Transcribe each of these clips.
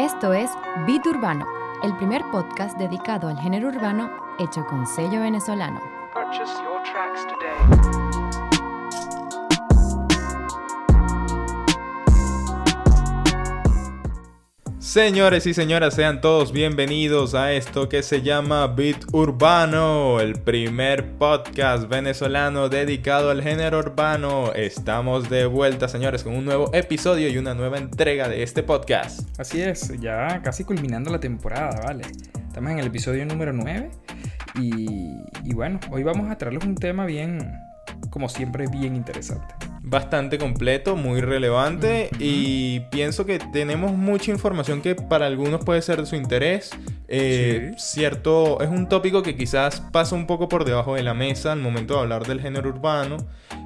Esto es Beat Urbano, el primer podcast dedicado al género urbano hecho con sello venezolano. Señores y señoras, sean todos bienvenidos a esto que se llama Beat Urbano, el primer podcast venezolano dedicado al género urbano. Estamos de vuelta, señores, con un nuevo episodio y una nueva entrega de este podcast. Así es, ya casi culminando la temporada, ¿vale? Estamos en el episodio número 9 y, y bueno, hoy vamos a traerles un tema bien, como siempre, bien interesante. Bastante completo, muy relevante y pienso que tenemos mucha información que para algunos puede ser de su interés. Eh, Cierto, es un tópico que quizás pasa un poco por debajo de la mesa al momento de hablar del género urbano.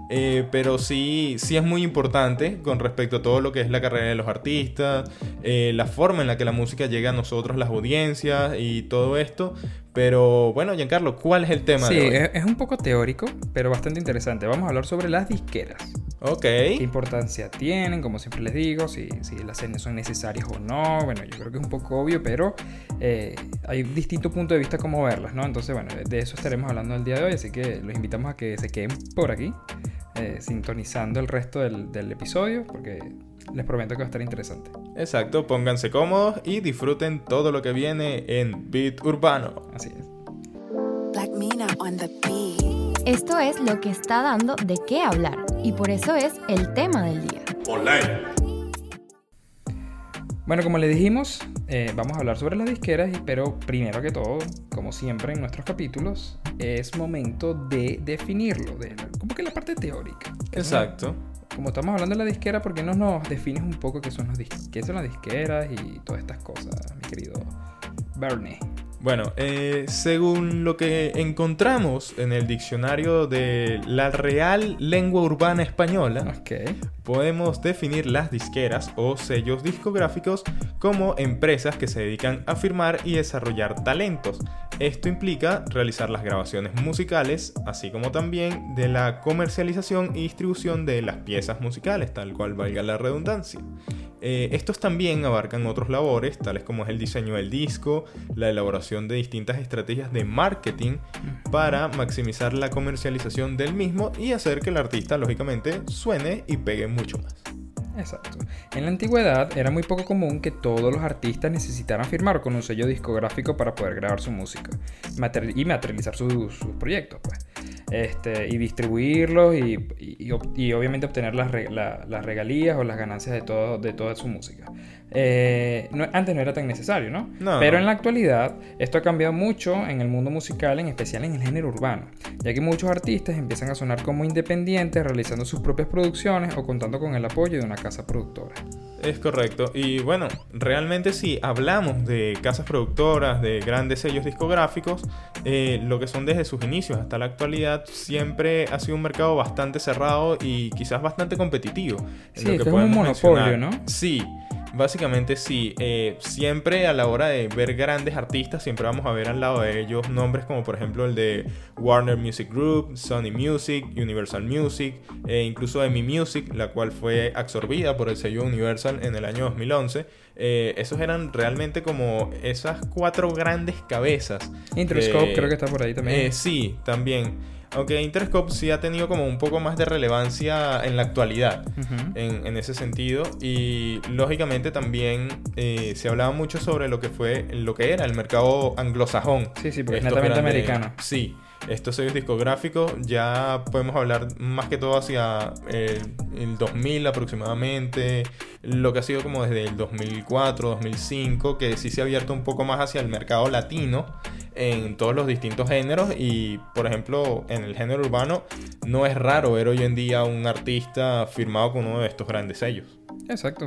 Eh, pero sí, sí es muy importante con respecto a todo lo que es la carrera de los artistas, eh, la forma en la que la música llega a nosotros, las audiencias y todo esto. Pero bueno, Giancarlo, ¿cuál es el tema Sí, de hoy? es, es un poco teórico, pero bastante interesante. Vamos a hablar sobre las disqueras. Ok. ¿Qué importancia tienen? Como siempre les digo, si, si las señas son necesarias o no. Bueno, yo creo que es un poco obvio, pero eh, hay distintos puntos de vista cómo verlas, ¿no? Entonces, bueno, de eso estaremos hablando el día de hoy, así que los invitamos a que se queden por aquí, eh, sintonizando el resto del, del episodio, porque les prometo que va a estar interesante. Exacto, pónganse cómodos y disfruten todo lo que viene en Beat Urbano. Así es. Black Mina on the beat. Esto es lo que está dando de qué hablar y por eso es el tema del día. Bueno, como le dijimos, eh, vamos a hablar sobre las disqueras, pero primero que todo, como siempre en nuestros capítulos, es momento de definirlo, de como que la parte teórica. Exacto. Como estamos hablando de la disquera, ¿por qué no nos defines un poco qué son, los qué son las disqueras y todas estas cosas, mi querido Bernie? Bueno, eh, según lo que encontramos en el diccionario de la Real Lengua Urbana Española, Ok. Podemos definir las disqueras o sellos discográficos como empresas que se dedican a firmar y desarrollar talentos. Esto implica realizar las grabaciones musicales, así como también de la comercialización y distribución de las piezas musicales, tal cual valga la redundancia. Eh, estos también abarcan otros labores, tales como es el diseño del disco, la elaboración de distintas estrategias de marketing para maximizar la comercialización del mismo y hacer que el artista, lógicamente, suene y pegue mucho más. Exacto. En la antigüedad era muy poco común que todos los artistas necesitaran firmar con un sello discográfico para poder grabar su música y materializar su- sus proyectos, pues. Este, y distribuirlos y, y- y ob- y obviamente obtener las, las regalías o las ganancias de, todo, de toda su música. Eh, no- antes no era tan necesario, ¿no? No. Pero en la actualidad esto ha cambiado mucho en el mundo musical, en especial en el género urbano, ya que muchos artistas empiezan a sonar como independientes, realizando sus propias producciones o contando con el apoyo de una casa productora. Es correcto. Y bueno, realmente si hablamos de casas productoras, de grandes sellos discográficos, eh, lo que son desde sus inicios hasta la actualidad, siempre ha sido un mercado bastante cerrado y quizás bastante competitivo. en Sí, lo que es un monopolio, mencionar. ¿no? Sí. Básicamente sí, Eh, siempre a la hora de ver grandes artistas, siempre vamos a ver al lado de ellos nombres como por ejemplo el de Warner Music Group, Sony Music, Universal Music, e incluso EMI Music, la cual fue absorbida por el sello Universal en el año 2011. Eh, esos eran realmente como esas cuatro grandes cabezas. Interscope creo que está por ahí también. Eh, sí, también. Aunque Interscope sí ha tenido como un poco más de relevancia en la actualidad en, en ese sentido. Y lógicamente también eh, se hablaba mucho sobre lo que fue lo que era el mercado anglosajón. Sí, sí, porque es netamente americano. sí estos sellos discográficos ya podemos hablar más que todo hacia el, el 2000 aproximadamente lo que ha sido como desde el 2004 2005 que sí se ha abierto un poco más hacia el mercado latino en todos los distintos géneros y por ejemplo en el género urbano no es raro ver hoy en día un artista firmado con uno de estos grandes sellos. Exacto.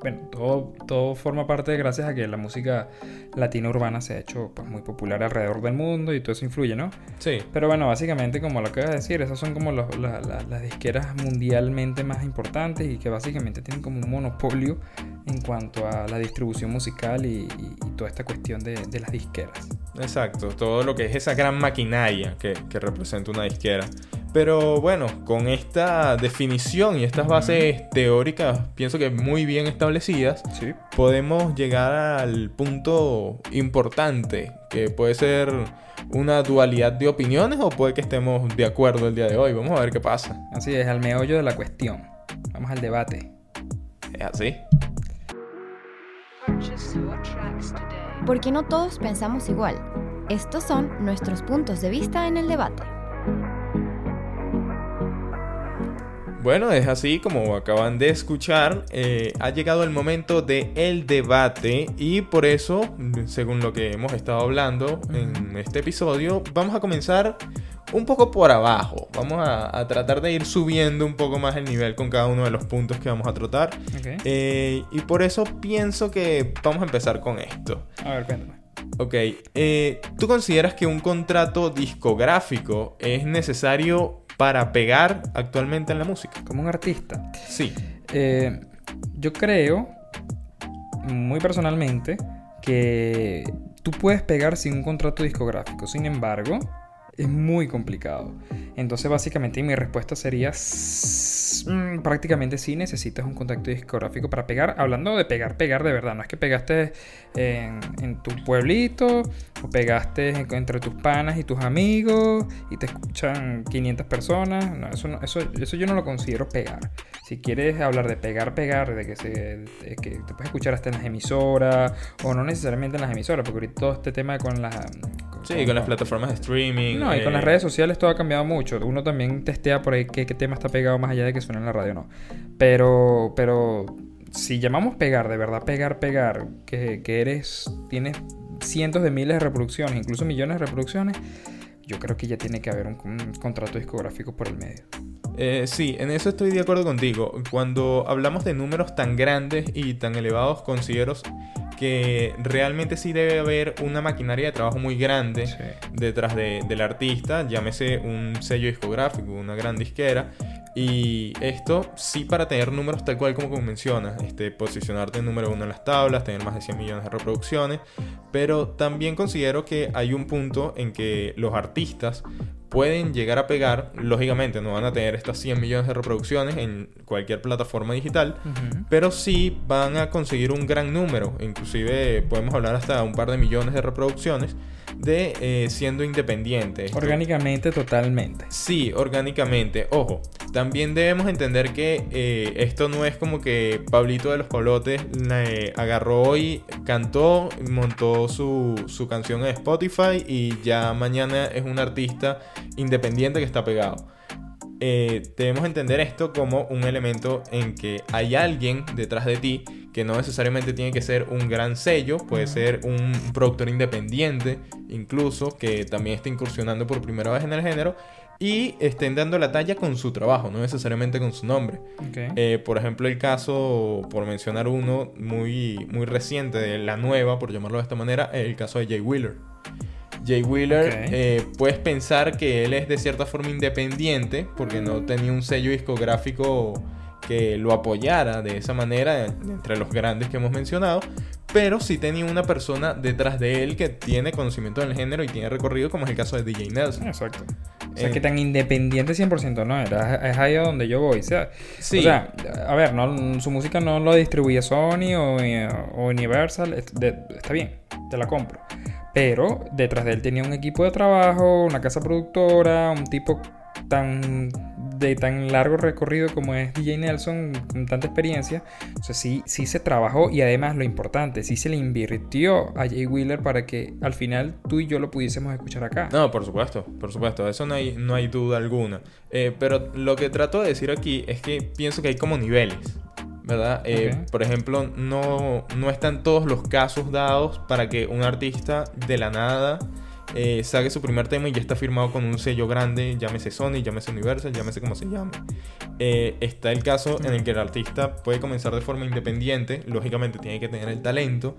Bueno, todo, todo forma parte de gracias a que la música latina urbana se ha hecho pues, muy popular alrededor del mundo y todo eso influye, ¿no? Sí, Pero bueno, básicamente, como lo acabas de decir, esas son como los- la- la- las disqueras mundialmente más importantes y que básicamente tienen como un monopolio en cuanto a la distribución musical y, y- y toda esta cuestión de, de las disqueras. exacto. Todo lo que es esa gran maquinaria que, que representa una disquera. Pero bueno, con esta definición y estas bases teóricas, pienso que muy bien establecidas, Sí. podemos llegar al punto importante, que puede ser una dualidad de opiniones o puede que estemos de acuerdo el día de hoy. Vamos a ver qué pasa. Así es, al meollo de la cuestión. Vamos al debate. ¿Es así? Porque no todos pensamos igual. Estos son nuestros puntos de vista en el debate. Bueno, es así como acaban de escuchar, eh, ha llegado el momento de el debate y por eso, según lo que hemos estado hablando en este episodio, vamos a comenzar un poco por abajo. Vamos a, a tratar de ir subiendo un poco más el nivel con cada uno de los puntos que vamos a tratar. Eh, y por eso pienso que vamos a empezar con esto. A ver, cuéntame. Ok, eh, ¿tú consideras que un contrato discográfico es necesario para pegar actualmente en la música? Como un artista. Sí. Eh, yo creo, muy personalmente, que tú puedes pegar sin un contrato discográfico. Sin embargo, es muy complicado. Entonces, básicamente, mi respuesta sería mm, prácticamente sí necesitas un contrato discográfico para pegar. Hablando de pegar, pegar de verdad. No es que pegaste en, en tu pueblito o pegaste en- entre tus panas y tus amigos y te escuchan 500 personas. No, eso, no- eso, eso yo no lo considero pegar. Si quieres hablar de pegar, pegar, de que, se, de que te puedes escuchar hasta en las emisoras o no necesariamente en las emisoras, porque ahorita todo este tema con las... Sí, con las plataformas de streaming. No, y con eh, las redes sociales todo ha cambiado mucho. Uno también testea por ahí qué, qué tema está pegado más allá de que suene en la radio no. Pero, pero si llamamos pegar, de verdad pegar, pegar, que, que eres, tienes cientos de miles de reproducciones, incluso millones de reproducciones, yo creo que ya tiene que haber un, un contrato discográfico por el medio. Eh, sí, en eso estoy de acuerdo contigo. Cuando hablamos de números tan grandes y tan elevados, considero que realmente sí debe haber una maquinaria de trabajo muy grande Sí. detrás de- del artista, llámese un sello discográfico, una gran disquera. Y esto sí para tener números tal cual como mencionas, este, posicionarte en número uno en las tablas, tener más de 100 millones de reproducciones, pero también considero que hay un punto en que los artistas pueden llegar a pegar, lógicamente no van a tener estas 100 millones de reproducciones en cualquier plataforma digital, pero sí van a conseguir un gran número, inclusive podemos hablar hasta un par de millones de reproducciones de eh, siendo independientes. Esto- Orgánicamente, totalmente. Sí, orgánicamente. Ojo, también debemos entender que eh, esto no es como que Pablito de los Pablotes eh, agarró y cantó, montó su, su canción en Spotify y ya mañana es un artista independiente que está pegado. Eh, debemos entender esto como un elemento en que hay alguien detrás de ti que no necesariamente tiene que ser un gran sello, puede ser un productor independiente, incluso que también esté incursionando por primera vez en el género y estén dando la talla con su trabajo, no necesariamente con su nombre. Eh, por ejemplo, el caso, por mencionar uno muy, muy reciente de la nueva, por llamarlo de esta manera, es el caso de Jay Wheeler. Jay Wheeler, eh, puedes pensar que él es de cierta forma independiente porque no tenía un sello discográfico que lo apoyara de esa manera entre los grandes que hemos mencionado, pero sí tenía una persona detrás de él que tiene conocimiento del género y tiene recorrido, como es el caso de DJ Nelson. Exacto. O sea, Eh, que tan independiente 100% no era. Es ahí a donde yo voy. O sea, Sí. o sea, a ver, no, su música no lo distribuye Sony o, o Universal. está bien, te la compro. Pero detrás de él tenía un equipo de trabajo, una casa productora, un tipo tan de tan largo recorrido como es DJ Nelson, con tanta experiencia. O sea, sí, sí se trabajó y además lo importante, sí se le invirtió a Jay Wheeler para que al final tú y yo lo pudiésemos escuchar acá. No, por supuesto, por supuesto, eso no hay, no hay duda alguna. Eh, pero lo que trato de decir aquí es que pienso que hay como niveles, ¿verdad? Eh. Por ejemplo, no, no están todos los casos dados para que un artista de la nada eh, saque su primer tema y ya está firmado con un sello grande, llámese Sony, llámese Universal, llámese como se llame. Eh, está el caso en el que el artista puede comenzar de forma independiente, lógicamente tiene que tener el talento,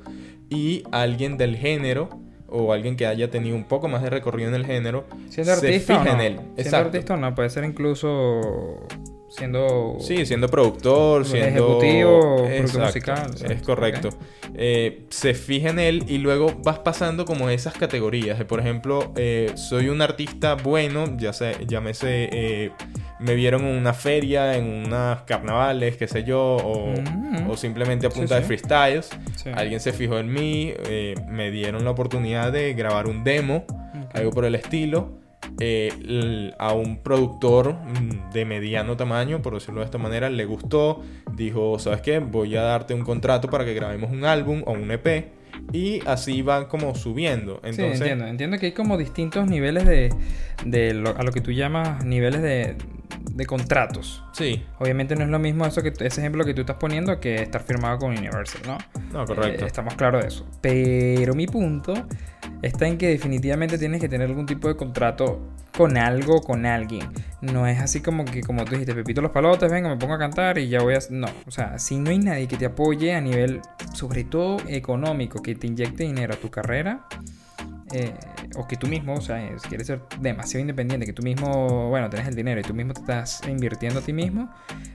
y alguien del género o alguien que haya tenido un poco más de recorrido en el género Siendo se artista o fija no. en él. Siendo Exacto. artista o no, puede ser incluso siendo... Sí, siendo productor, siendo... Ejecutivo, Exacto, musical, sí. Es correcto. Eh, se fija en él y luego vas pasando como esas categorías. de, Por ejemplo, eh, soy un artista bueno, ya sé, llámese, eh, me vieron en una feria, en unas carnavales, qué sé yo, o, Mm. o simplemente a Sí, punta de freestyles. Sí. Alguien se fijó en mí, eh, me dieron la oportunidad de grabar un demo, algo por el estilo. Eh, a un productor mm, de mediano tamaño, por decirlo de esta manera, le gustó. Dijo, ¿sabes qué? Voy a darte un contrato para que grabemos un álbum o un EP. Y así van como subiendo. Entonces, sí, entiendo. Entiendo que hay como distintos niveles de, de lo- a lo que tú llamas niveles de, de contratos. sí, Obviamente no es lo mismo eso que ese ejemplo que tú estás poniendo que estar firmado con Universal, ¿no? no, correcto. Eh, estamos claros de eso. Pero mi punto está en que definitivamente tienes que tener algún tipo de contrato con algo, con alguien. No es así como que, como tú dijiste, Pepito los palotes, venga, me pongo a cantar y ya voy a... No, o sea, si no hay nadie que te apoye a nivel, sobre todo económico, que te inyecte dinero a tu carrera, eh, o que tú mismo, o sea, quieres ser demasiado independiente, que tú mismo, bueno, tenés el dinero y tú mismo te estás invirtiendo a ti mismo,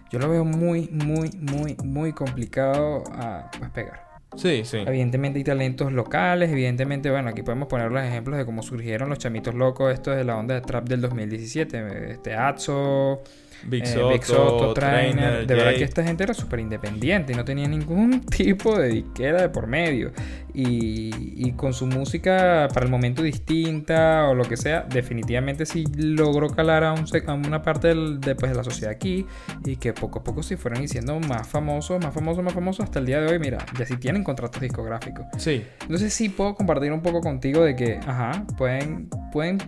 yo lo veo muy, muy, muy, muy complicado a pegar. Sí, sí. Evidentemente hay talentos locales, evidentemente, bueno, aquí podemos poner los ejemplos de cómo surgieron los chamitos locos, esto de la onda de trap del 2017, este Atso, Big eh, Soto, Big Soto, Trainer, Trainer, de verdad que esta gente era súper independiente y no tenía ningún tipo de disquera de por medio. Y, y con su música para el momento distinta o lo que sea, definitivamente sí logró calar a, un sec- a una parte del- de, pues, de la sociedad aquí y que poco a poco se fueron diciendo más famosos, más famosos, más famosos hasta el día de hoy. Mira, ya sí tienen contratos discográficos. Sí, Entonces sí puedo compartir un poco contigo de que, ajá, pueden, pueden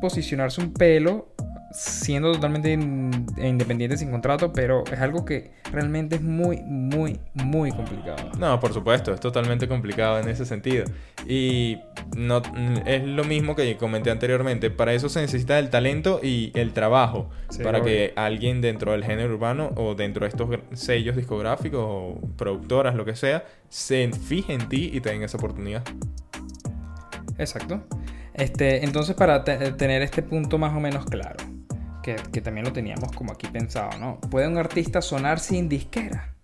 posicionarse un pelo siendo totalmente in- independientes sin contrato, pero es algo que realmente es muy, muy, muy complicado. No, por supuesto, es totalmente complicado en ese sentido. Y no, es lo mismo que comenté anteriormente. Para eso se necesita el talento y el trabajo. Sí, para obvio. que alguien dentro del género urbano o dentro de estos sellos discográficos o productoras, lo que sea, se fije en ti y te den esa oportunidad. Exacto. Este, entonces, para te- tener este punto más o menos claro, que, que también lo teníamos como aquí pensado, ¿no? ¿Puede un artista sonar sin disquera?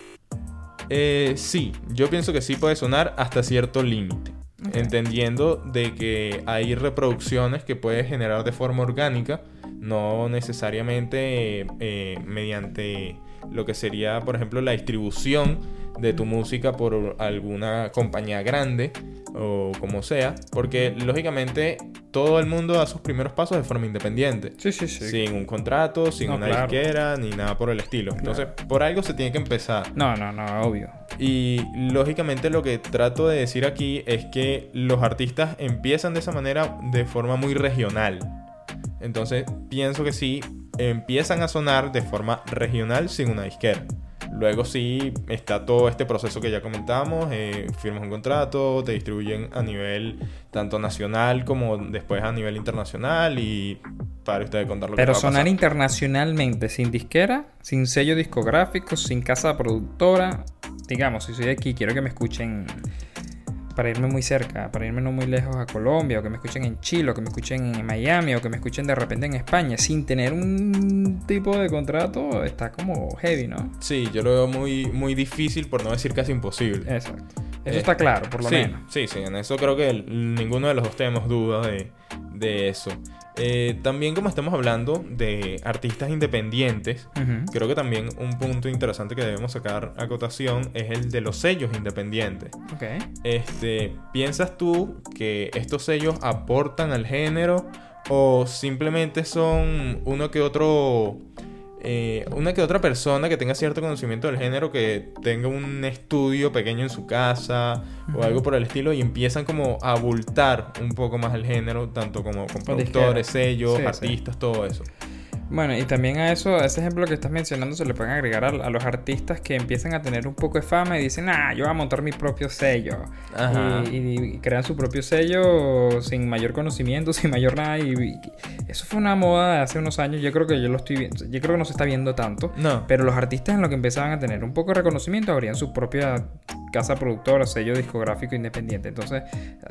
Eh, sí, yo pienso que sí puede sonar hasta cierto límite. Entendiendo de que hay reproducciones que puedes generar de forma orgánica, no necesariamente eh, eh, mediante lo que sería, por ejemplo, la distribución de tu música por alguna compañía grande o como sea, porque lógicamente todo el mundo da sus primeros pasos de forma independiente. Sí, sí, sí. Sin un contrato, sin No, una claro. disquera, ni nada por el estilo. Entonces, por algo se tiene que empezar. No, no, no, obvio. Y lógicamente lo que trato de decir aquí es que los artistas empiezan de esa manera de forma muy regional. Entonces pienso que sí, empiezan a sonar de forma regional sin una disquera. Luego sí está todo este proceso que ya comentamos, eh, firmas un contrato, te distribuyen a nivel tanto nacional como después a nivel internacional y para ustedes contar lo que Pero va a sonar pasar. internacionalmente sin disquera, sin sello discográfico, sin casa productora. Digamos, si soy de aquí, quiero que me escuchen para irme muy cerca, para irme no muy lejos a Colombia, o que me escuchen en Chile, o que me escuchen en Miami, o que me escuchen de repente en España, sin tener un tipo de contrato, está como heavy, ¿no? Sí, yo lo veo muy, muy difícil, por no decir casi imposible. Exacto. Eso Eh, está claro, por lo sí, menos. Sí, sí, en eso creo que el- ninguno de los dos tenemos duda de, de eso. Eh, también como estamos hablando de artistas independientes, creo que también un punto interesante que debemos sacar a cotación es el de los sellos independientes. Ok. Este, ¿piensas tú que estos sellos aportan al género o simplemente son uno que otro eh, una que otra persona que tenga cierto conocimiento del género que tenga un estudio pequeño en su casa o algo por el estilo y empiezan como a abultar un poco más el género tanto como con productores, sellos, Sí, sí. artistas, todo eso. Bueno, y también a eso, a ese ejemplo que estás mencionando, se le pueden agregar a, a los artistas que empiezan a tener un poco de fama y dicen, ah, yo voy a montar mi propio sello. Ajá. Y, y- y crean su propio sello sin mayor conocimiento, sin mayor nada. Y, y eso fue una moda de hace unos años. Yo creo que yo lo estoy viendo. Yo creo que no se está viendo tanto. No. Pero los artistas en lo que empezaban a tener un poco de reconocimiento abrían su propia casa productora, sello discográfico independiente. Entonces,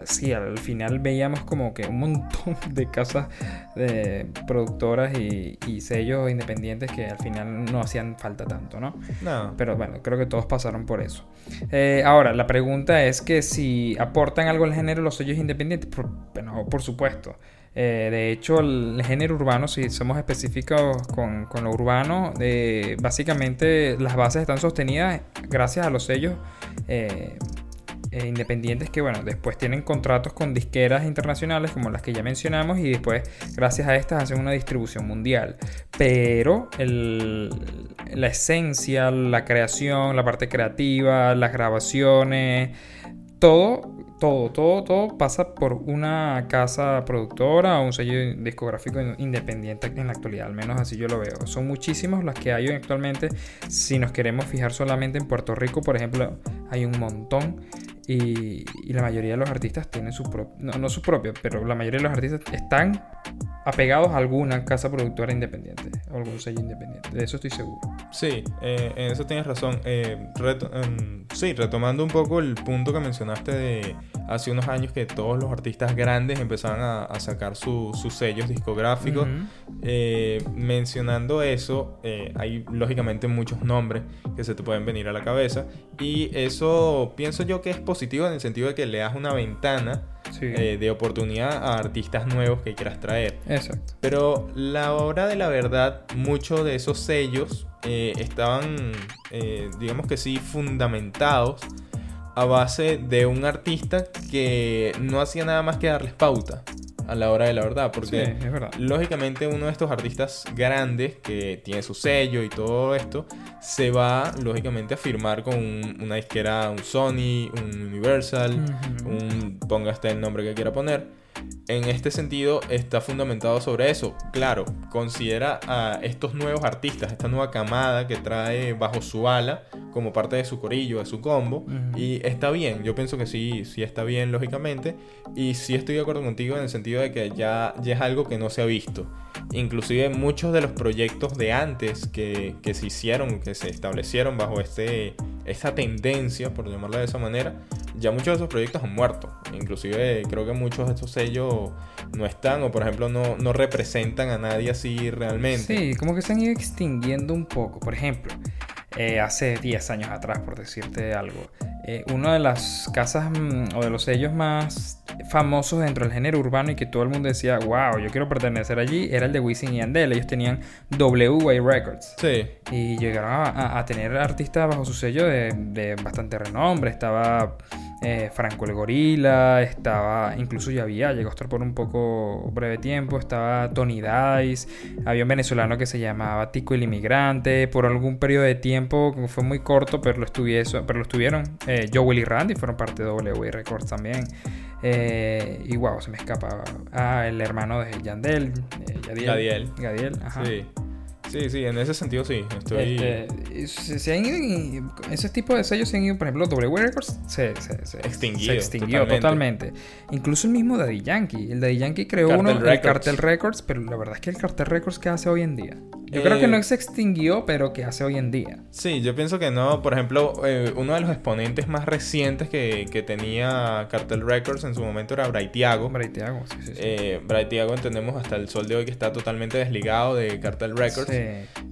sí, al final veíamos como que un montón de casas de productoras y, y sellos independientes que al final no hacían falta tanto, ¿no? No. Pero bueno, creo que todos pasaron por eso. Eh, ahora, la pregunta es que si aportan algo al género los sellos independientes. Por, bueno, por supuesto. Eh, de hecho, el género urbano, si somos específicos con, con lo urbano, eh, básicamente las bases están sostenidas gracias a los sellos eh, eh, independientes que, bueno, después tienen contratos con disqueras internacionales como las que ya mencionamos y después, gracias a estas, hacen una distribución mundial. Pero la esencia, la creación, la parte creativa, las grabaciones, todo, todo, todo, todo pasa por una casa productora o un sello discográfico in- independiente en la actualidad, al menos así yo lo veo. Son muchísimos las que hay actualmente. Si nos queremos fijar solamente en Puerto Rico, por ejemplo, hay un montón. Y, la mayoría de los artistas tienen su propio, no, no su propio, pero la mayoría de los artistas están apegados a alguna casa productora independiente o algún sello independiente. De eso estoy seguro. Sí, eh, en eso tienes razón. Eh, reto- em, sí, retomando un poco el punto que mencionaste de hace unos años que todos los artistas grandes empezaban a, a sacar su- sus sellos discográficos. Eh, mencionando eso, hay lógicamente muchos nombres que se te pueden venir a la cabeza. Y eso pienso yo que es positivo en el sentido de que le das una ventana Sí. eh, de oportunidad a artistas nuevos que quieras traer. Exacto. Pero la hora de la verdad, muchos de esos sellos eh, estaban, eh, digamos que sí, fundamentados a base de un artista que no hacía nada más que darles pauta a la hora de la verdad. Sí, Porque es verdad. lógicamente uno de estos artistas grandes que tiene su sello y todo esto, se va lógicamente a firmar con un- una disquera, un Sony, un Universal, un ponga el nombre que quiera poner. En este sentido está fundamentado sobre eso. Claro, considera a estos nuevos artistas, esta nueva camada que trae bajo su ala como parte de su corillo, de su combo. Y está bien, yo pienso que sí, sí está bien lógicamente. Y sí estoy de acuerdo contigo en el sentido de que ya, ya es algo que no se ha visto. Inclusive muchos de los proyectos de antes que, que se hicieron, que se establecieron bajo este, esta tendencia, por llamarla de esa manera, ya muchos de esos proyectos han muerto. Inclusive creo que muchos de estos sellos no están o por ejemplo no, no representan a nadie así realmente. Sí, como que se han ido extinguiendo un poco. Por ejemplo, eh, hace 10 años atrás, por decirte algo, eh, una de las casas mm, o de los sellos más famosos dentro del género urbano y que todo el mundo decía, wow, yo quiero pertenecer allí, era el de Wisin y Yandel. Ellos tenían WA Records. Sí, Y llegaron a, a- a tener artistas bajo su sello de, de bastante renombre. Estaba eh, Franco el Gorila, estaba, incluso ya había, llegó a estar por un poco breve tiempo, estaba Tony Dice, había un venezolano que se llamaba Tico el Inmigrante, por algún periodo de tiempo, que fue muy corto, pero lo, estuviese- pero lo estuvieron. Eh, Joel y Randy fueron parte de WA Records también. Eh, y wow, se me escapa. Ah, el hermano de Yandel, Yadiel. Gadiel. Gadiel, ajá. sí. Sí, sí, en ese sentido sí. Estoy... Este, se, se han ido, ese tipo de sellos se han ido, por ejemplo, W Records se, se, se- Extinguido, se extinguió totalmente. Incluso el mismo Daddy Yankee. El Daddy Yankee creó Cartel uno, el Records. Cartel Records, pero la verdad es que el Cartel Records que hace hoy en día. Yo creo que Eh, no se extinguió, pero que hace hoy en día. Sí, yo pienso que no. Por ejemplo, eh, uno de los exponentes más recientes que, que tenía Cartel Records en su momento era Braithiago. Hago, sí, sí, sí. Eh, Braithiago entendemos hasta el sol de hoy que está totalmente desligado de Cartel Records. Sí.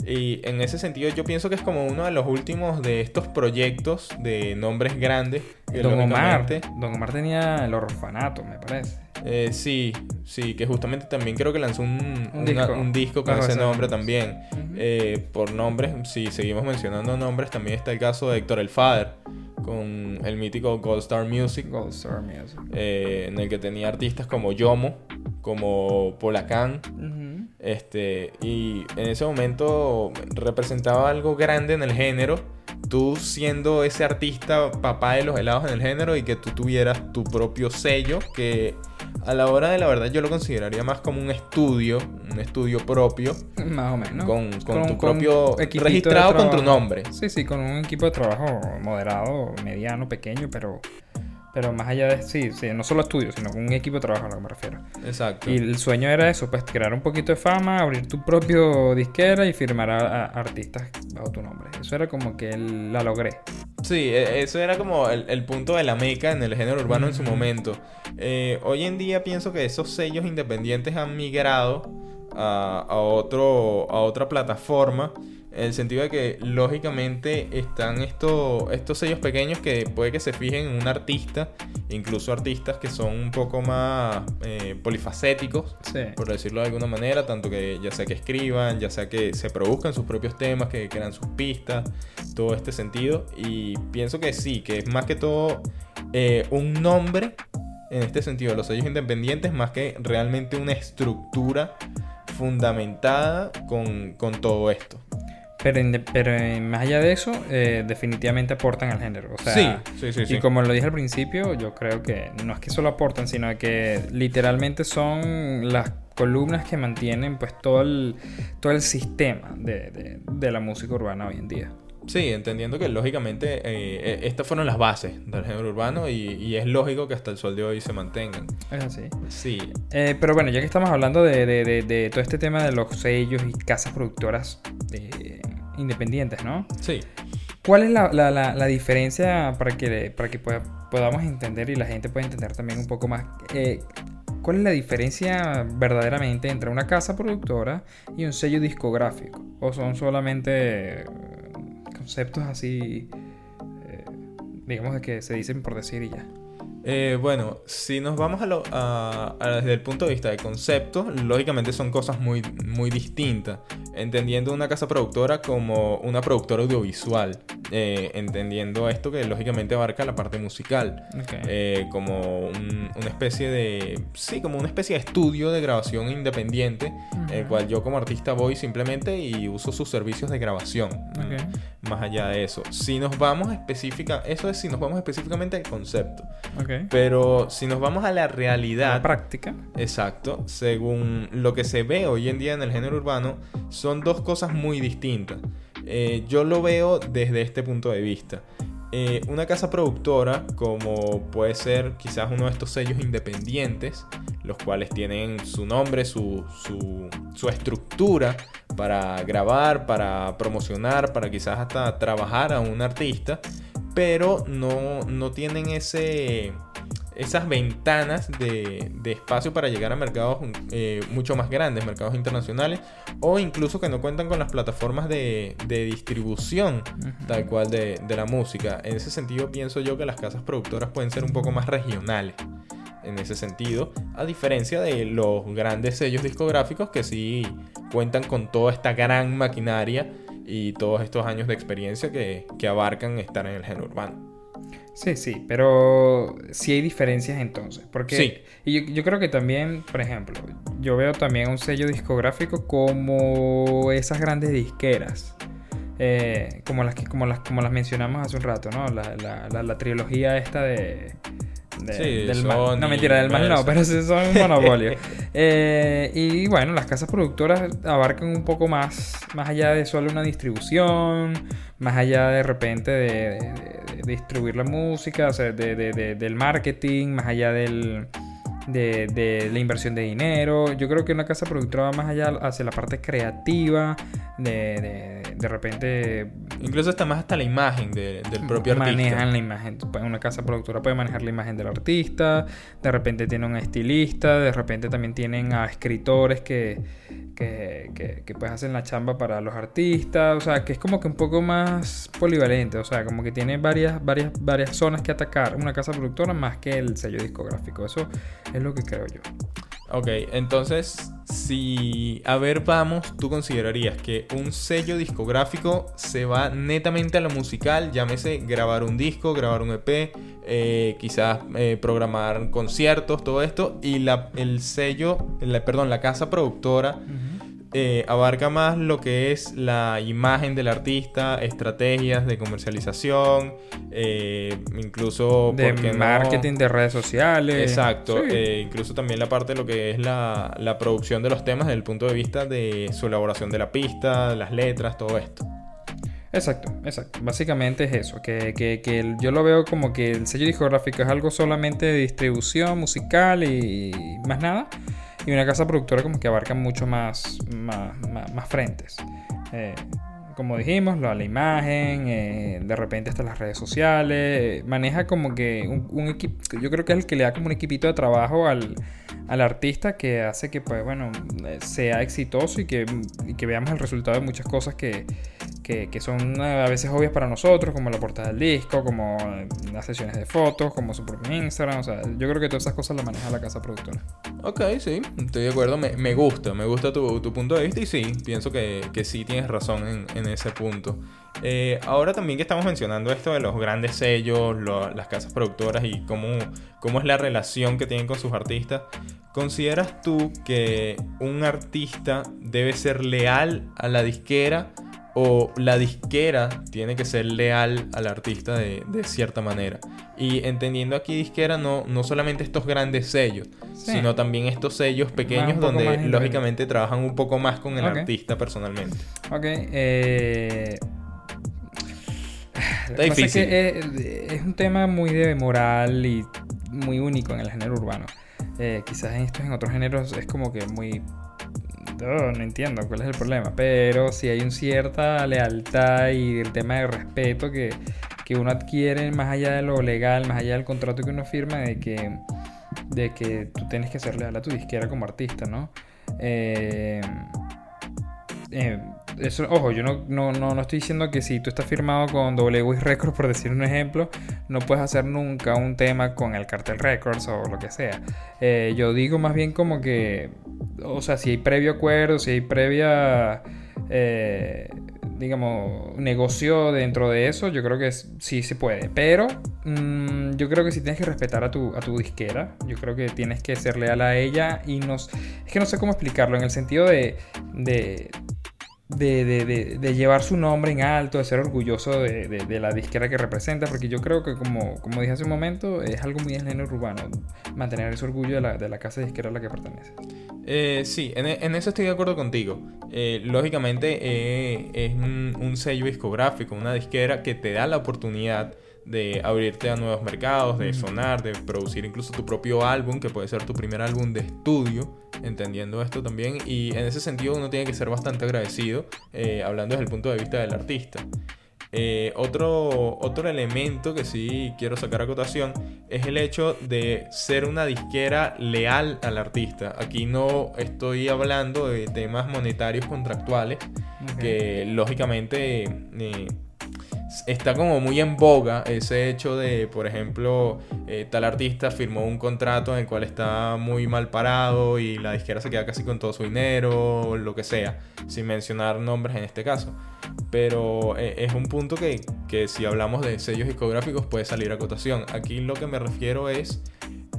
Y en ese sentido yo pienso que es como uno de los últimos de estos proyectos de nombres grandes. Don Omar. Don Omar tenía el orfanato, me parece. Eh, sí, sí, que justamente también creo que lanzó un, Un una- disco. un disco con Bajo ese nombre también. Eh, por nombres, si seguimos mencionando nombres, también está el caso de Héctor El Father, con el mítico Gold Star Music, Gold Star Music. eh, en el que tenía artistas como Yomo, como Polacán, este, y en ese momento representaba algo grande en el género. Tú siendo ese artista papá de los helados en el género y que tú tuvieras tu propio sello, que a la hora de la verdad yo lo consideraría más como un estudio, un estudio propio, Más o menos. con, con tu propio registrado con tu nombre. Sí, sí, con un equipo de trabajo moderado, mediano, pequeño, pero, Pero más allá de, sí, sí, no solo estudios, sino un equipo de trabajo a lo que me refiero. Exacto. Y el sueño era eso, pues crear un poquito de fama, abrir tu propio disquera y firmar a, a artistas bajo tu nombre. Eso era como que la logré. Sí, e- eso era como el, el punto de la meca en el género urbano en su momento. Eh, hoy en día pienso que esos sellos independientes han migrado a, a otro, a otra plataforma. En el sentido de que lógicamente están estos, estos sellos pequeños que puede que se fijen en un artista, incluso artistas que son un poco más eh, polifacéticos, Sí. por decirlo de alguna manera, tanto que ya sea que escriban, ya sea que se produzcan sus propios temas, que crean sus pistas, todo este sentido. Y pienso que sí, que es más que todo eh, un nombre en este sentido, los sellos independientes, más que realmente una estructura fundamentada con, con todo esto. Pero, pero más allá de eso, eh, definitivamente aportan al género. O sea, sí, sí, sí, sí. Y como lo dije al principio, yo creo que no es que solo aportan, sino que literalmente son las columnas que mantienen pues todo el, todo el sistema de, de- de la música urbana hoy en día. Sí, entendiendo que lógicamente eh, eh, estas fueron las bases del género urbano y, y es lógico que hasta el sol de hoy se mantengan. Es así. Sí, Eh, pero bueno, ya que estamos hablando de, de- de- de todo este tema de los sellos y casas productoras eh, independientes, ¿no? sí. ¿Cuál es la, la- la- la diferencia para que, para que pueda- podamos entender y la gente pueda entender también un poco más? eh, ¿Cuál es la diferencia verdaderamente entre una casa productora y un sello discográfico? ¿O son solamente eh, conceptos así, eh, digamos, de que se dicen por decir y ya? Eh, bueno, si nos vamos a lo, a- desde el punto de vista de concepto, lógicamente son cosas muy, muy distintas. Entendiendo una casa productora como una productora audiovisual. Eh, entendiendo esto que lógicamente abarca la parte musical. Eh, como un- una especie de. Sí, como una especie de estudio de grabación independiente. En el cual yo como artista voy simplemente y uso sus servicios de grabación. Más allá de eso. Si nos vamos específica. Eso es si nos vamos específicamente al concepto. Pero si nos vamos a la La realidad, práctica. exacto, según lo que se ve hoy en día en el género urbano, son dos cosas muy distintas. Eh, yo lo veo desde este punto de vista. Eh, una casa productora, como puede ser quizás uno de estos sellos independientes, los cuales tienen su nombre, su, su, su estructura para grabar, para promocionar, para quizás hasta trabajar a un artista, pero no, no tienen ese, esas ventanas de, de espacio para llegar a mercados eh, mucho más grandes, mercados internacionales, o incluso que no cuentan con las plataformas de, de distribución tal cual de, de la música. En ese sentido pienso yo que las casas productoras pueden ser un poco más regionales. En ese sentido, a diferencia de los grandes sellos discográficos que sí cuentan con toda esta gran maquinaria y todos estos años de experiencia que, que abarcan estar en el género urbano. Sí, sí, pero sí hay diferencias entonces. Porque Sí. y yo, yo creo que también, por ejemplo, yo veo también un sello discográfico como esas grandes disqueras. eh, como, las que, como, las, como las mencionamos hace un rato, ¿no? La, la, la, la trilogía esta de... de- Sí, del. Sony, No, mentira, del mal no, pero sí son un monopolio. Eh, y bueno, las casas productoras abarcan un poco más, más allá de solo una distribución, más allá de repente de, de- de- de distribuir la música, o sea, de- de- de- del marketing, más allá del, de, de la inversión de dinero. Yo creo que una casa productora va más allá hacia la parte creativa, de, de, de repente Incluso está más hasta la imagen de- del propio artista. manejan la imagen. Una casa productora puede manejar la imagen del artista, de repente tiene un estilista, de repente también tienen a escritores que, que, que, que, pues hacen la chamba para los artistas, o sea, que es como que un poco más polivalente, o sea, como que tiene varias, varias, varias zonas que atacar una casa productora más que el sello discográfico. Eso es lo que creo yo. Ok, entonces, si a ver vamos, tú considerarías que un sello discográfico se va netamente a lo musical, llámese grabar un disco, grabar un EP, eh, quizás eh, programar conciertos, todo esto, y la, el sello, la- perdón, la casa productora eh, abarca más lo que es la imagen del artista, estrategias de comercialización, eh, incluso De marketing, de redes sociales. Exacto, Sí. eh, incluso también la parte de lo que es la, la producción de los temas desde el punto de vista de su elaboración de la pista, las letras, todo esto. Exacto, exacto. Básicamente es eso, que, que- que yo lo veo como que el sello discográfico es algo solamente de distribución musical y, más nada. Y una casa productora como que abarca mucho más, más, más- frentes. Eh, como dijimos, lo- la imagen, eh, de repente hasta las redes sociales, eh, maneja como que un, un equipo, yo creo que es el que le da como un equipito de trabajo al, al artista que hace que, pues bueno, sea exitoso y que, y que veamos el resultado de muchas cosas que, que, son eh, a veces obvias para nosotros, como la portada del disco, como eh, las sesiones de fotos, como su propio Instagram, o sea, yo creo que todas esas cosas las maneja la casa productora. Ok, sí, estoy de acuerdo. Me, me gusta, me gusta tu, tu punto de vista y sí, pienso que, que sí tienes razón en, en ese punto. Eh, ahora también que estamos mencionando esto de los grandes sellos, lo- las casas productoras y cómo, cómo es la relación que tienen con sus artistas, ¿consideras tú que un artista debe ser leal a la disquera o la disquera tiene que ser leal al artista de, de cierta manera? Y entendiendo aquí disquera no, no solamente estos grandes sellos, Sí. sino también estos sellos pequeños donde lógicamente trabajan un poco más con el artista personalmente. Ok, eh... Está pasa es difícil. que es, es un tema muy de moral y muy único en el género urbano. Eh, quizás en estos en otros géneros es como que muy... Oh, no entiendo cuál es el problema, pero si hay una cierta lealtad y el tema de respeto que, que uno adquiere más allá de lo legal, más allá del contrato que uno firma, de que, de que tú tienes que ser leal a tu disquera como artista, ¿no? Eh, eh, eso, ojo, yo no, no, no, no estoy diciendo que si tú estás firmado con W Records, por decir un ejemplo, no puedes hacer nunca un tema con el Cartel Records o lo que sea. Eh, yo digo más bien como que, o sea, si hay previo acuerdo, si hay previa, eh, digamos, negocio dentro de eso, yo creo que sí se puede. Pero mm, yo creo que sí tienes que respetar a tu, a tu disquera. Yo creo que tienes que ser leal a ella y nos... Es que no sé cómo explicarlo, en el sentido de... de de, de- de- de llevar su nombre en alto, de ser orgulloso de, la disquera que representa, porque yo creo que como, como dije hace un momento, es algo muy en género urbano, mantener ese orgullo de la, de la casa disquera a la que pertenece. Eh, sí, en, en eso estoy de acuerdo contigo. Eh, lógicamente eh, es un sello discográfico, una disquera que te da la oportunidad de abrirte a nuevos mercados, de sonar, de producir incluso tu propio álbum, que puede ser tu primer álbum de estudio, entendiendo esto también. Y en ese sentido uno tiene que ser bastante agradecido, eh, hablando desde el punto de vista del artista. Eh, otro, otro elemento que sí quiero sacar a cotación es el hecho de ser una disquera leal al artista. Aquí no estoy hablando de temas monetarios contractuales, que lógicamente eh, está como muy en boga ese hecho de, por ejemplo, eh, tal artista firmó un contrato en el cual está muy mal parado y la disquera se queda casi con todo su dinero, o lo que sea, sin mencionar nombres en este caso. Pero eh, es un punto que, que si hablamos de sellos discográficos puede salir a cotación. Aquí lo que me refiero es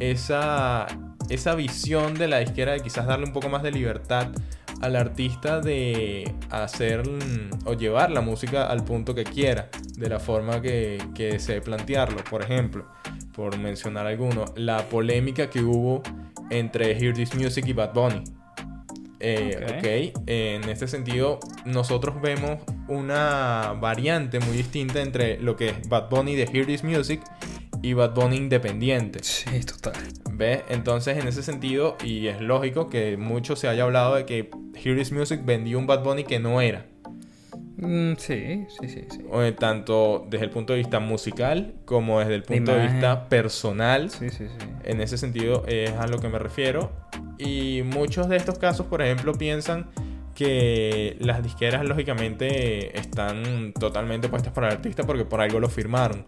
esa, esa visión de la disquera de quizás darle un poco más de libertad al artista de hacer mm, o llevar la música al punto que quiera, de la forma que, que desee plantearlo. Por ejemplo, por mencionar alguno, la polémica que hubo entre Hear This Music y Bad Bunny. Eh, Ok. ok, en este sentido, nosotros vemos una variante muy distinta entre lo que es Bad Bunny de Hear This Music y Bad Bunny independiente. Sí, total. ¿Ves? Entonces, en ese sentido, y es lógico que mucho se haya hablado de que Hear This Music vendió un Bad Bunny que no era. Mm, sí, sí, sí, sí. O, eh, Tanto desde el punto de vista musical como desde el punto de vista personal. Sí, sí, sí. En ese sentido es a lo que me refiero. Y muchos de estos casos, por ejemplo, piensan que las disqueras lógicamente están totalmente puestas para el artista porque por algo lo firmaron.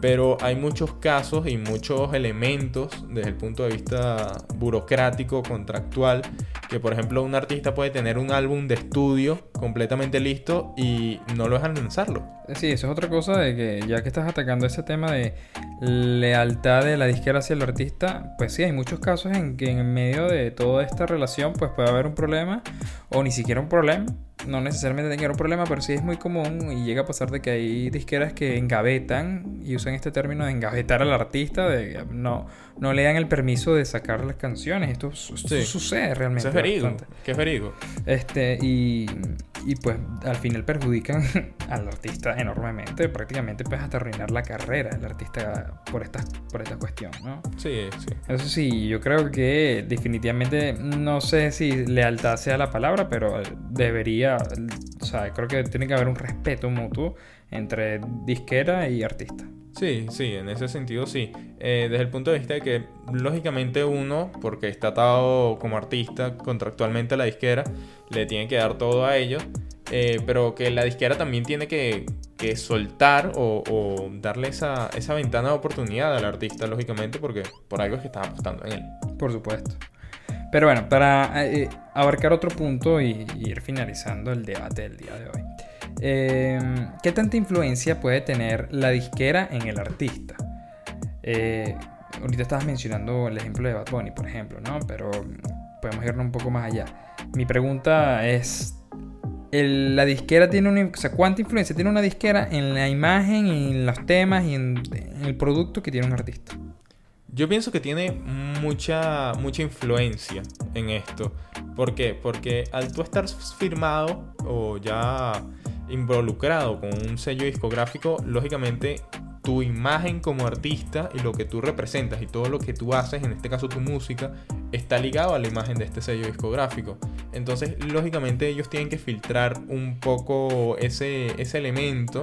Pero hay muchos casos y muchos elementos desde el punto de vista burocrático, contractual, que por ejemplo un artista puede tener un álbum de estudio completamente listo y no lo dejan lanzarlo. Sí, eso es otra cosa de que ya que estás atacando ese tema de lealtad de la disquera hacia el artista, pues sí, hay muchos casos en que en medio de toda esta relación pues puede haber un problema o ni siquiera un problema. No necesariamente tenga un problema, pero sí es muy común y llega a pasar de que hay disqueras que engavetan y usan este término de engavetar al artista, de no, no le dan el permiso de sacar las canciones. Esto, Sí. sucede realmente. Eso es verídico. bastante. Que es verídico. Este, y, y pues al final perjudican al artista enormemente, prácticamente pues hasta arruinar la carrera del artista por esta, por esta cuestión, ¿no? Sí, sí. Eso sí, yo creo que definitivamente, no sé si lealtad sea la palabra, pero debería, o sea, creo que tiene que haber un respeto mutuo entre disquera y artista. Sí, sí, en ese sentido sí. Eh, desde el punto de vista de que, lógicamente, uno, porque está atado como artista contractualmente a la disquera, le tiene que dar todo a ellos, eh, pero que la disquera también tiene que, que soltar o, o darle esa, esa ventana de oportunidad al artista, lógicamente, porque por algo es que están apostando en él. Por supuesto. Pero bueno, para eh, abarcar otro punto y, y ir finalizando el debate del día de hoy. Eh, ¿Qué tanta influencia puede tener la disquera en el artista? Eh, ahorita estabas mencionando el ejemplo de Bad Bunny, por ejemplo, ¿no? Pero podemos irnos un poco más allá. Mi pregunta es, la disquera tiene. O sea, ¿cuánta influencia tiene una disquera en la imagen, en los temas y en, en el producto que tiene un artista? Yo pienso que tiene mucha, mucha influencia en esto. ¿Por qué? Porque al tú estar firmado o ya involucrado con un sello discográfico, lógicamente tu imagen como artista y lo que tú representas y todo lo que tú haces, en este caso tu música, está ligado a la imagen de este sello discográfico. Entonces, lógicamente ellos tienen que filtrar un poco ese, ese elemento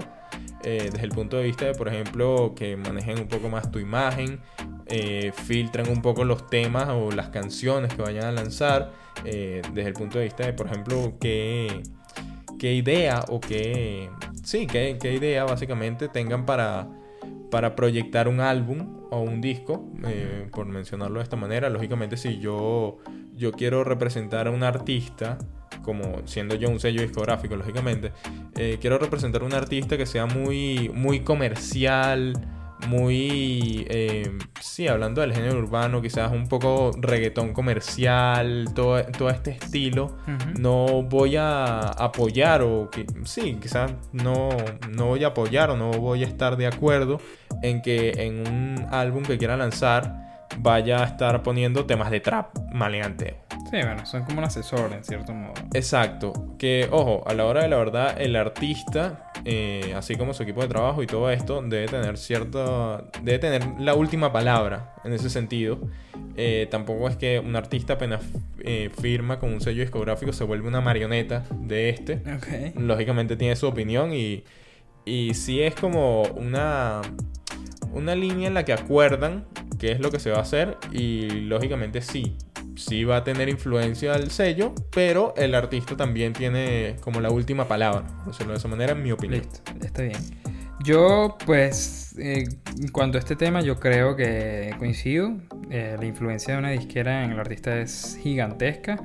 eh, desde el punto de vista de, por ejemplo, que manejen un poco más tu imagen, eh, filtran un poco los temas o las canciones que vayan a lanzar, eh, desde el punto de vista de, por ejemplo, qué, qué idea o qué, sí, qué, qué idea básicamente tengan para, para proyectar un álbum o un disco, eh, por mencionarlo de esta manera. Lógicamente, si yo, yo quiero representar a un artista, como siendo yo un sello discográfico, lógicamente, eh, quiero representar a un artista que sea muy, muy comercial, muy, eh, sí, hablando del género urbano, quizás un poco reggaetón comercial, todo, todo este estilo no voy a apoyar o que, sí, quizás no, no voy a apoyar o no voy a estar de acuerdo en que en un álbum que quiera lanzar vaya a estar poniendo temas de trap maleanteo. Sí, bueno, son como un asesor en cierto modo. Exacto, que ojo, a la hora de la verdad el artista, eh, así como su equipo de trabajo y todo esto, debe tener cierta, debe tener la última palabra en ese sentido. Eh, tampoco es que un artista apenas eh, firma con un sello discográfico se vuelve una marioneta de este. Lógicamente tiene su opinión y, y sí es como una, una línea en la que acuerdan qué es lo que se va a hacer y lógicamente sí, sí va a tener influencia el sello, pero el artista también tiene como la última palabra, por de esa manera, en mi opinión. Listo, está bien. Yo, pues, eh, en cuanto a este tema, yo creo que coincido. Eh, la influencia de una disquera en el artista es gigantesca.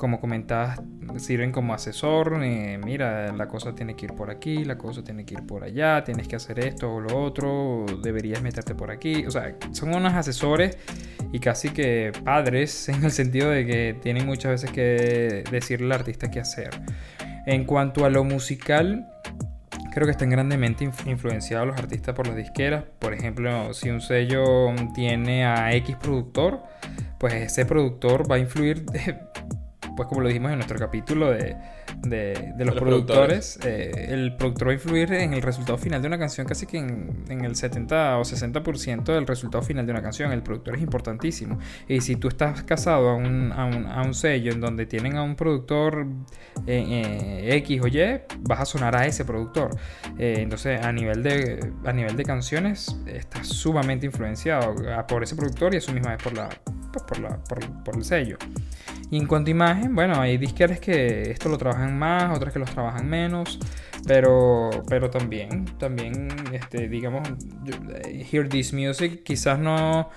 Como comentabas, sirven como asesor. eh, mira, la cosa tiene que ir por aquí, la cosa tiene que ir por allá, tienes que hacer esto o lo otro, deberías meterte por aquí. O sea, son unos asesores y casi que padres en el sentido de que tienen muchas veces que decirle al artista qué hacer. En cuanto a lo musical, Creo que están grandemente inf- influenciados los artistas por las disqueras. Por ejemplo, si un sello tiene a X productor, pues ese productor va a influir, pues como lo dijimos en nuestro capítulo de, de- de los, los productores, eh, el productor va a influir en el resultado final de una canción casi que en, en el 70 o 60% del resultado final de una canción. El productor es importantísimo. Y si tú estás casado a un, a un, a un sello en donde tienen a un productor eh, eh, X o Y, vas a sonar a ese productor. Eh, entonces, a nivel, de, a nivel de canciones, estás sumamente influenciado por ese productor y a su misma vez por, la, pues, por, la, por, por el sello. Y en cuanto a imagen, bueno, hay disqueras que esto lo trabajan más, otras que los trabajan menos, pero, pero también, también, este, digamos, eh, Hear This Music quizás no,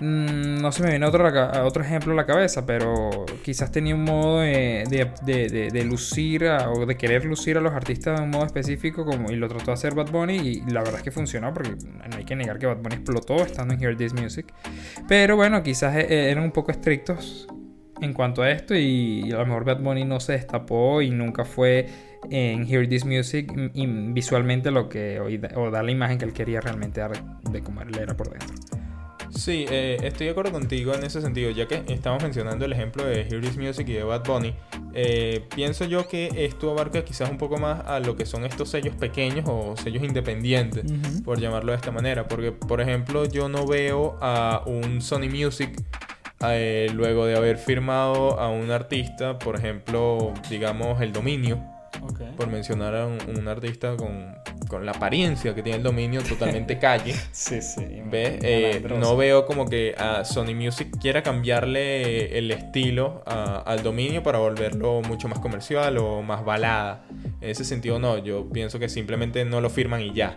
mm, no se me viene otro, otro ejemplo a la cabeza, pero quizás tenía un modo de, de, de- lucir o de querer lucir a los artistas de un modo específico como, y lo trató de hacer Bad Bunny y la verdad es que funcionó porque no hay que negar que Bad Bunny explotó estando en Hear This Music. Pero bueno, quizás eh, eran un poco estrictos en cuanto a esto y a lo mejor Bad Bunny no se destapó y nunca fue en Hear This Music mm, y visualmente lo que o, o da la imagen que él quería realmente dar de cómo él era por dentro. Sí, eh, estoy de acuerdo contigo en ese sentido, ya que estamos mencionando el ejemplo de Here Is Music y de Bad Bunny. eh, pienso yo que esto abarca quizás un poco más a lo que son estos sellos pequeños o sellos independientes, por llamarlo de esta manera. Porque, por ejemplo, yo no veo a un Sony Music eh, luego de haber firmado a un artista, por ejemplo, digamos, el dominio por mencionar a un, un artista con, con la apariencia que tiene el dominio totalmente calle. Sí, sí. ¿Ves? Eh, no veo como que a Sony Music quiera cambiarle el estilo a- al dominio para volverlo mucho más comercial o más balada. En ese sentido no, yo pienso que simplemente no lo firman y ya.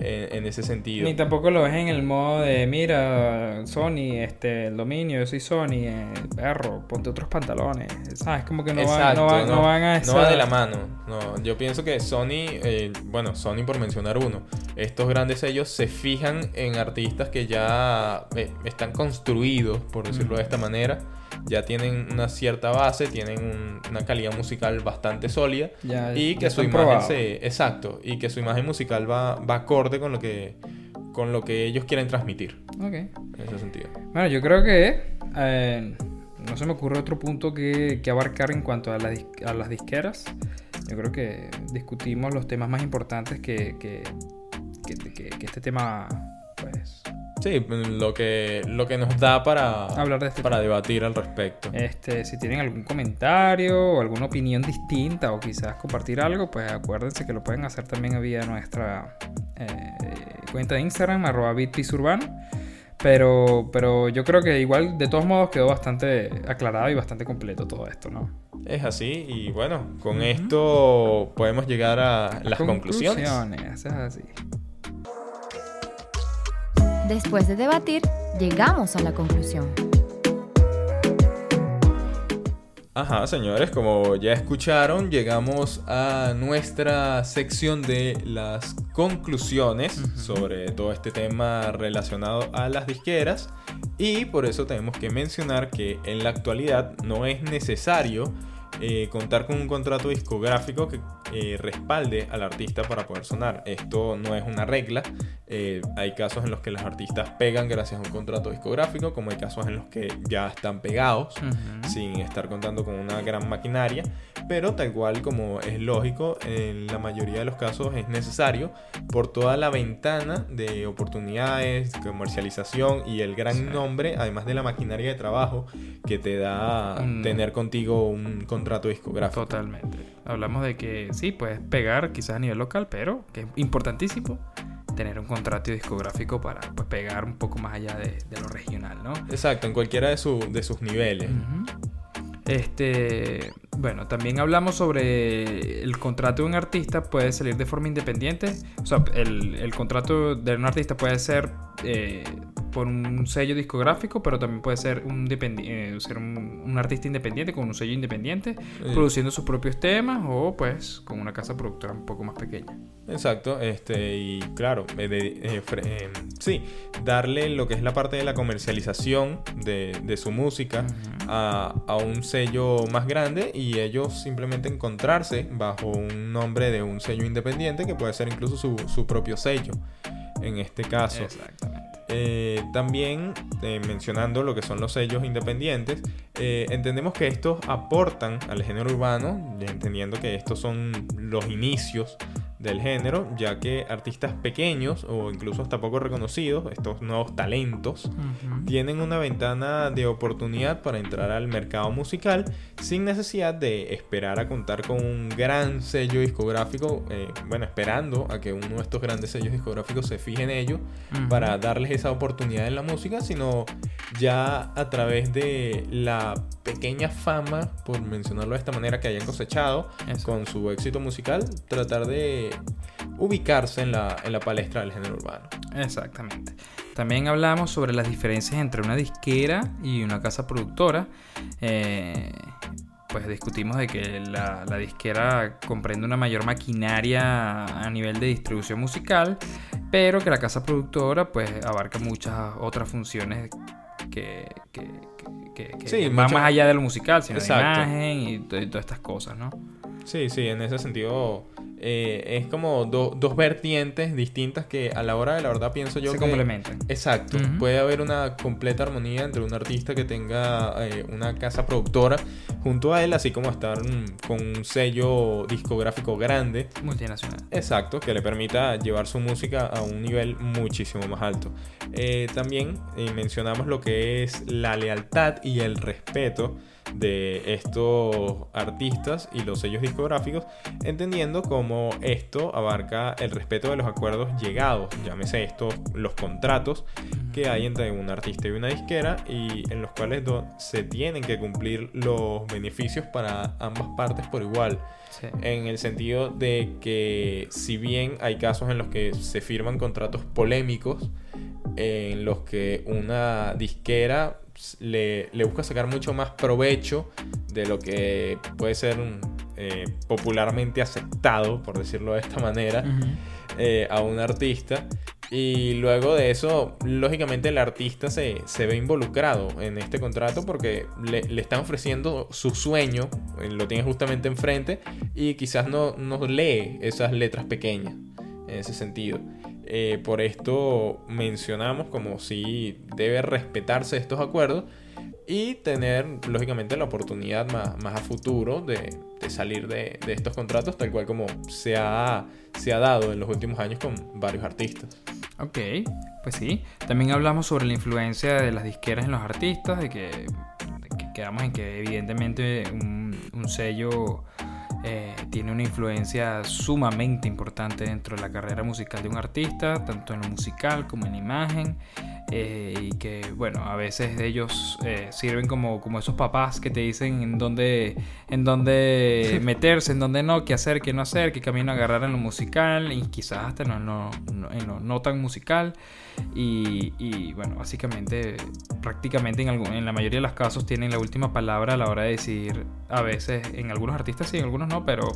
En, en ese sentido. Ni tampoco lo ves en el modo de, mira, Sony, este, el dominio, yo soy Sony, eh, perro, ponte otros pantalones. ¿Sabes? Como que no, van, Exacto, no van a esa... no va de la mano. No, yo pienso que Sony, eh, bueno, Sony por mencionar uno, estos grandes sellos se fijan en artistas que ya eh, están construidos, por decirlo de esta manera, ya tienen una cierta base, tienen un- una calidad musical bastante sólida Ya- y que su imagen se, exacto, y que su imagen musical va, va acorde con lo que con lo que ellos quieren transmitir Ok. en ese sentido. Bueno, yo creo que eh, no se me ocurre otro punto que, que abarcar en cuanto a, la a las disqueras. Yo creo que discutimos los temas más importantes que, que, que- este tema, Sí, lo que, lo que nos da para, Hablar de este para tema. debatir al respecto. este, si tienen algún comentario o alguna opinión distinta o quizás compartir algo, pues acuérdense que lo pueden hacer también vía nuestra eh, cuenta de Instagram, arroba bitpisurbano. Pero, pero yo creo que igual, de todos modos, quedó bastante aclarado y bastante completo todo esto, ¿no? Es así, y bueno, con esto podemos llegar a las conclusiones. Conclusiones, es así. Después de debatir, llegamos a la conclusión. Ajá, señores, como ya escucharon, llegamos a nuestra sección de las conclusiones sobre todo este tema relacionado a las disqueras. Y por eso tenemos que mencionar que en la actualidad no es necesario eh, contar con un contrato discográfico que eh, respalde al artista para poder sonar. Esto no es una regla. Eh, hay casos en los que los artistas pegan gracias a un contrato discográfico, como hay casos en los que ya están pegados sin estar contando con una gran maquinaria, pero tal cual como es lógico, en la mayoría de los casos es necesario por toda la ventana de oportunidades, comercialización y el gran Sí. nombre, además de la maquinaria de trabajo que te da Un- tener contigo un contrato discográfico. Totalmente. Hablamos de que sí, puedes pegar quizás a nivel local, pero que es importantísimo tener un contrato discográfico para pues, pegar un poco más allá de, de lo regional, ¿no? Exacto, en cualquiera de, su- de sus niveles. Este, bueno, también hablamos sobre el contrato de un artista puede salir de forma independiente. O sea, el, el contrato de un artista puede ser eh, por un sello discográfico, pero también puede ser un, eh, ser un, un artista independiente con un sello independiente, produciendo sus propios temas o pues con una casa productora un poco más pequeña. Exacto, este, y claro, eh, de- eh, sí, darle lo que es la parte de la comercialización de, de su música a, a un sello más grande y ellos simplemente encontrarse bajo un nombre de un sello independiente que puede ser incluso su, su propio sello en este caso. Exactamente. Eh, también eh, mencionando lo que son los sellos independientes, eh, entendemos que estos aportan al género urbano, entendiendo que estos son los inicios del género, ya que artistas pequeños o incluso hasta poco reconocidos, estos nuevos talentos, tienen una ventana de oportunidad para entrar al mercado musical sin necesidad de esperar a contar con un gran sello discográfico, eh, bueno, esperando a que uno de estos grandes sellos discográficos se fije en ello Ujú. para darles esa oportunidad en la música, sino ya a través de la pequeña fama, por mencionarlo de esta manera, que hayan cosechado Eso. con su éxito musical, tratar de ubicarse en la, en la palestra del género urbano. Exactamente. También hablamos sobre las diferencias entre una disquera y una casa productora. Eh, pues discutimos de que la, la disquera comprende una mayor maquinaria a nivel de distribución musical, pero que la casa productora pues abarca muchas otras funciones que, que, que- Sí, muchas- más allá de lo musical, sino Exacto. de imagen y, y todas estas cosas, ¿no? Sí, sí, en ese sentido eh, es como do- dos vertientes distintas que a la hora de la verdad pienso yo Se que... complementan. Exacto, puede haber una completa armonía entre un artista que tenga eh, una casa productora junto a él, así como estar mm, con un sello discográfico grande. Multinacional. Exacto, que le permita llevar su música a un nivel muchísimo más alto. Eh, también mencionamos lo que es la lealtad y el respeto de estos artistas y los sellos discográficos, entendiendo cómo esto abarca el respeto de los acuerdos llegados, llámese estos los contratos que hay entre un artista y una disquera y en los cuales se tienen que cumplir los beneficios para ambas partes por igual Sí. en el sentido de que si bien hay casos en los que se firman contratos polémicos, en los que una disquera le, le busca sacar mucho más provecho de lo que puede ser eh, popularmente aceptado, por decirlo de esta manera, eh, a un artista. Y luego de eso, lógicamente el artista se, se ve involucrado en este contrato porque le, le están ofreciendo su sueño, eh, lo tiene justamente enfrente y quizás no, no lee esas letras pequeñas en ese sentido. Eh, por esto mencionamos como si debe respetarse estos acuerdos y tener lógicamente la oportunidad más, a futuro de, salir de, estos contratos tal cual como se ha, dado en los últimos años con varios artistas. Ok, pues sí. También hablamos sobre la influencia de las disqueras en los artistas, de que, quedamos en que evidentemente un sello eh, tiene una influencia sumamente importante dentro de la carrera musical de un artista, tanto en lo musical como en la imagen. Eh, y que, bueno, a veces ellos eh, sirven como, como esos papás que te dicen en dónde, en dónde meterse, en dónde no, qué hacer, qué no hacer, qué camino agarrar en lo musical y quizás hasta en lo no, no- en lo no tan musical. Y, y, bueno, básicamente, prácticamente en, algún- en la mayoría de los casos tienen la última palabra a la hora de decir, a veces en algunos artistas sí, en algunos no, pero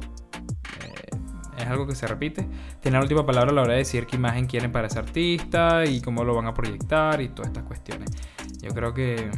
es algo que se repite. Tienen la última palabra a la hora de decir qué imagen quieren para ese artista y cómo lo van a proyectar y todas estas cuestiones. Yo creo que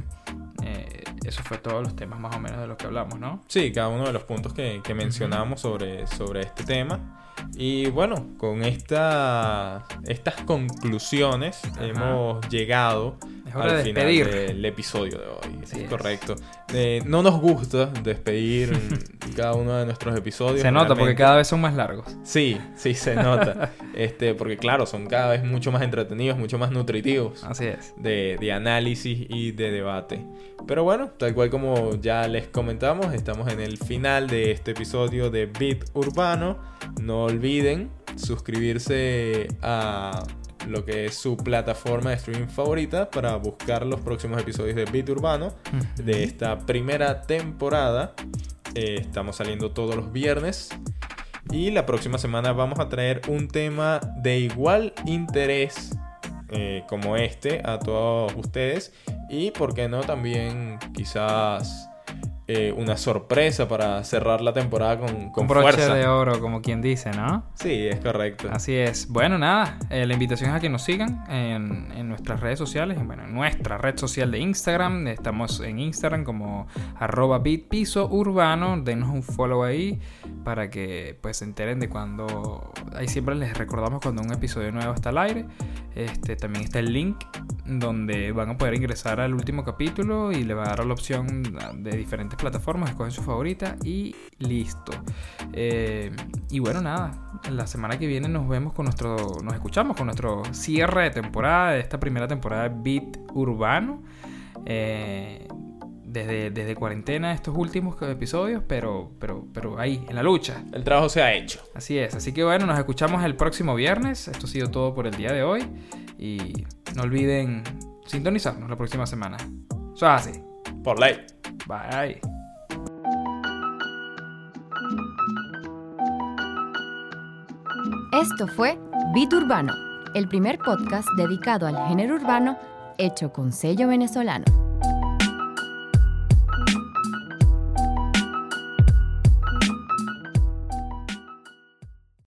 eh, eso fue todos los temas más o menos de los que hablamos, ¿no? Sí, cada uno de los puntos que, que mencionamos sobre, sobre este tema. Y bueno, con esta, estas conclusiones Ajá. hemos llegado hora al de final despedir. del episodio de hoy. Es correcto. Eh, no nos gusta despedir cada uno de nuestros episodios. Se nota porque cada vez son más largos. Sí, sí se nota. este, porque claro, son cada vez mucho más entretenidos, mucho más nutritivos Así es. de, de análisis y de debate. Pero bueno, tal cual como ya les comentamos, estamos en el final de este episodio de Beat Urbano. No olviden suscribirse a lo que es su plataforma de streaming favorita para buscar los próximos episodios de Beat Urbano de esta primera temporada. Eh, estamos saliendo todos los viernes. Y la próxima semana vamos a traer un tema de igual interés eh, como este a todos ustedes. Y por qué no también quizás eh, una sorpresa para cerrar la temporada con, con Con broche fuerza. de oro, como quien dice, ¿no? Sí, es correcto. Así es. Bueno, nada, eh, la invitación es a que nos sigan en, en nuestras redes sociales, bueno, en nuestra red social de Instagram. Estamos en Instagram como arroba bitpiso urbano. Denos un follow ahí para que pues se enteren de cuando... Ahí siempre les recordamos cuando un episodio nuevo está al aire. Este, también está el link donde van a poder ingresar al último capítulo y le va a dar la opción de diferentes plataformas, escogen su favorita y listo. Eh, y bueno, nada, la semana que viene nos vemos con nuestro, nos escuchamos con nuestro cierre de temporada de esta primera temporada de Beat Urbano. Eh, desde, desde cuarentena estos últimos episodios, pero, pero, pero ahí, en la lucha. El trabajo se ha hecho. Así es, así que bueno, nos escuchamos el próximo viernes. Esto ha sido todo por el día de hoy. Y no olviden sintonizarnos la próxima semana. Eso es así. Por ley. Bye. Esto fue Beat Urbano, el primer podcast dedicado al género urbano hecho con sello venezolano.